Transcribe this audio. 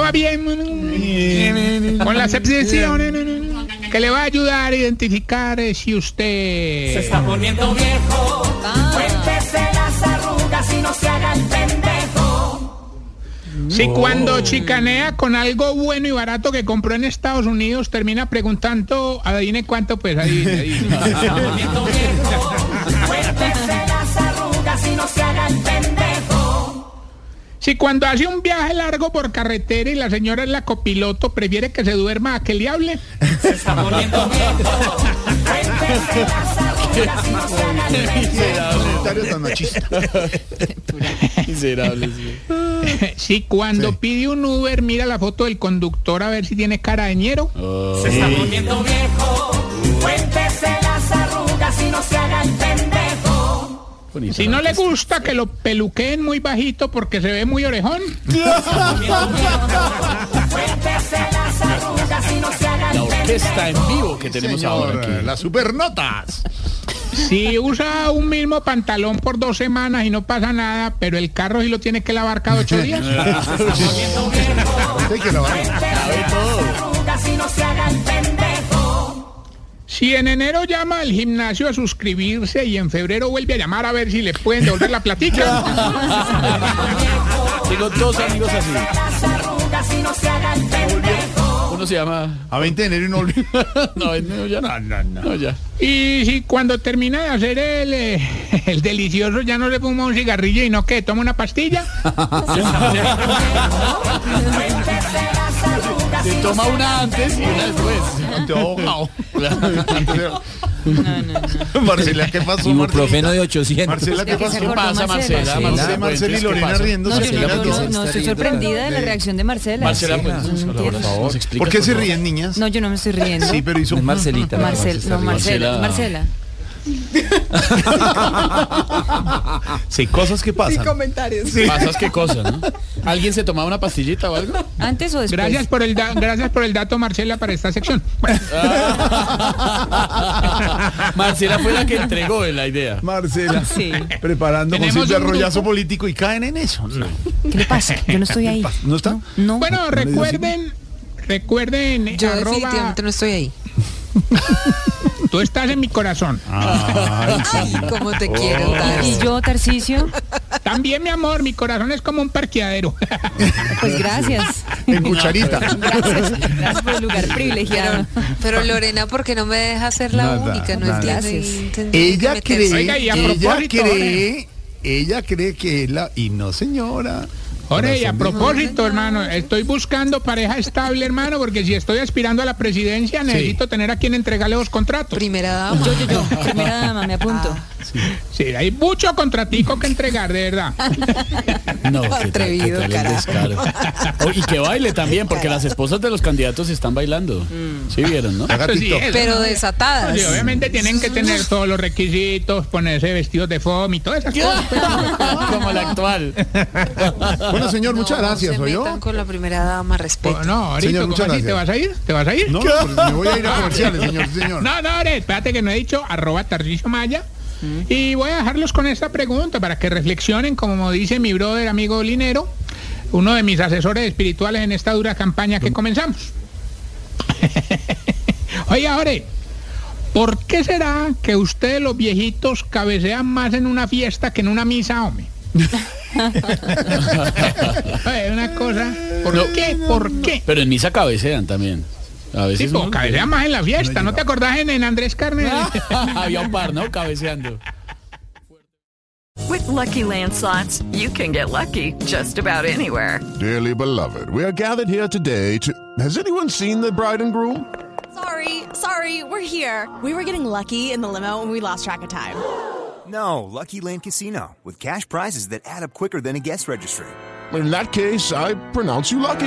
va bien con la sepsición que le va a ayudar a identificar eh, si usted está poniendo viejo. Cuéntese las arrugas y no se haga el pendejo. si cuando chicanea con algo bueno y barato que compró en Estados Unidos termina preguntando adivine cuánto pues adivine, adivine. Se está poniendo viejo. Cuéntese las arrugas y no se haga el pendejo. Si cuando hace un viaje largo por carretera y la señora es la copiloto prefiere que se duerma a que le hable Se está poniendo. Miserable, si cuando Sí. pide un Uber mira la foto del conductor a ver si tiene cara de ñero Se está poniendo viejo. Si no le gusta que lo peluqueen muy bajito porque se ve muy orejón. Cuéntese las arrugas y no se haga el La orquesta en vivo que tenemos ahora Señor, aquí. las supernotas. Si usa un mismo pantalón por dos semanas y no pasa nada, pero el carro sí lo tiene que lavar cada ocho días. Que Si en enero llama al gimnasio a suscribirse y en febrero vuelve a llamar a ver si le pueden devolver la platica. Tengo dos amigos así. Uno se llama. A 20 de enero y no olvido. No, no, ya no. No, no, no. No, ya. Y si cuando termina de hacer el, eh, el delicioso ya no le fuma un cigarrillo y no que toma una pastilla. Toma una antes y una después. Te ahogado. Marcela, ¿qué pasó, Ibuprofeno Marcela? de 800. Marcela, ¿qué ¿De qué se pasó? ¿Qué pasa, Marcela? Marcela? Marcela, Marcela, Marcela y ¿qué Lorena riéndose. No, yo, Marcela, no, no estoy sorprendida de la reacción de Marcela. Marcela, pues, por favor. ¿Por qué se ríen, niñas? No, yo no me estoy riendo. Sí, pero hizo... Es Marcelita. Marcel, no, Marcela. Marcela. Sí, cosas que pasan. Pasas qué cosas, ¿no? ¿Alguien se tomaba una pastillita o algo? ¿Antes o después? Gracias por el da- gracias por el dato, Marcela, para esta sección. Bueno, Marcela fue la que entregó la idea. Marcela, Sí. preparando un grupo. rollazo político y caen en eso. No, ¿Qué le pasa? Yo no estoy ahí. ¿No está? No. bueno, recuerden, recuerden, Yo arroba- definitivamente no estoy ahí. tú estás en mi corazón. Ay, sí. Como te quiero, Tars. ¿Y yo, Tarcicio? También, mi amor, mi corazón es como un parqueadero. Pues gracias. En cucharita. Gracias. Gracias por el lugar privilegiado. Pero Lorena, ¿por qué no me deja ser la Nada, única? No nada. entiendo. Ella cree, Oiga, y a ella propósito, cree, ella cree que es la... Y no, señora. Jorge, y a propósito, hermano, estoy buscando pareja estable, hermano, porque si estoy aspirando a la presidencia, necesito tener a quien entregarle los contratos. Primera dama. Yo, yo, yo. Primera dama, me apunto. Sí, hay mucho contratico que entregar, de verdad. No, qué tal, qué Atrevido, tal. Oh, y que baile también, porque las esposas de los candidatos están bailando. Sí vieron, ¿no? Sí, eso, Pero ¿no? desatadas. Sí, obviamente tienen que tener todos los requisitos, ponerse vestidos de FOM y todas esas cosas. pues. Como la actual. Bueno, señor, muchas No, gracias, se ¿oyó? metan con la primera dama, respeto. Pues no, ahorita, Señor, ¿cómo muchas así? ¿Te vas gracias. a ir? ¿Te vas a ir? No, pues me voy a ir a comerciales, señor, señor. No, no, espérate que no he dicho arroba Tarcisio Maya. Y voy a dejarlos con esta pregunta para que reflexionen, como dice mi brother amigo Linero, uno de mis asesores espirituales en esta dura campaña que comenzamos. Oye, ahora, ¿por qué será que ustedes los viejitos cabecean más en una fiesta que en una misa, hombre? Oye, una cosa, ¿por No. qué? ¿Por qué? Pero en misa cabecean también. A Sí, veces. pues, uno- cabecean más en la fiesta, ¿no te acordás en, en Andrés Carne? Había un par, ¿no? Cabeceando. With Lucky Land slots, you can get lucky just about anywhere. Dearly beloved, we are gathered here today to. Has anyone seen the bride and groom? Sorry, sorry, we're here. We were getting lucky in the limo and we lost track of time. No, Lucky Land Casino, with cash prizes that add up quicker than a guest registry. In that case, I pronounce you lucky.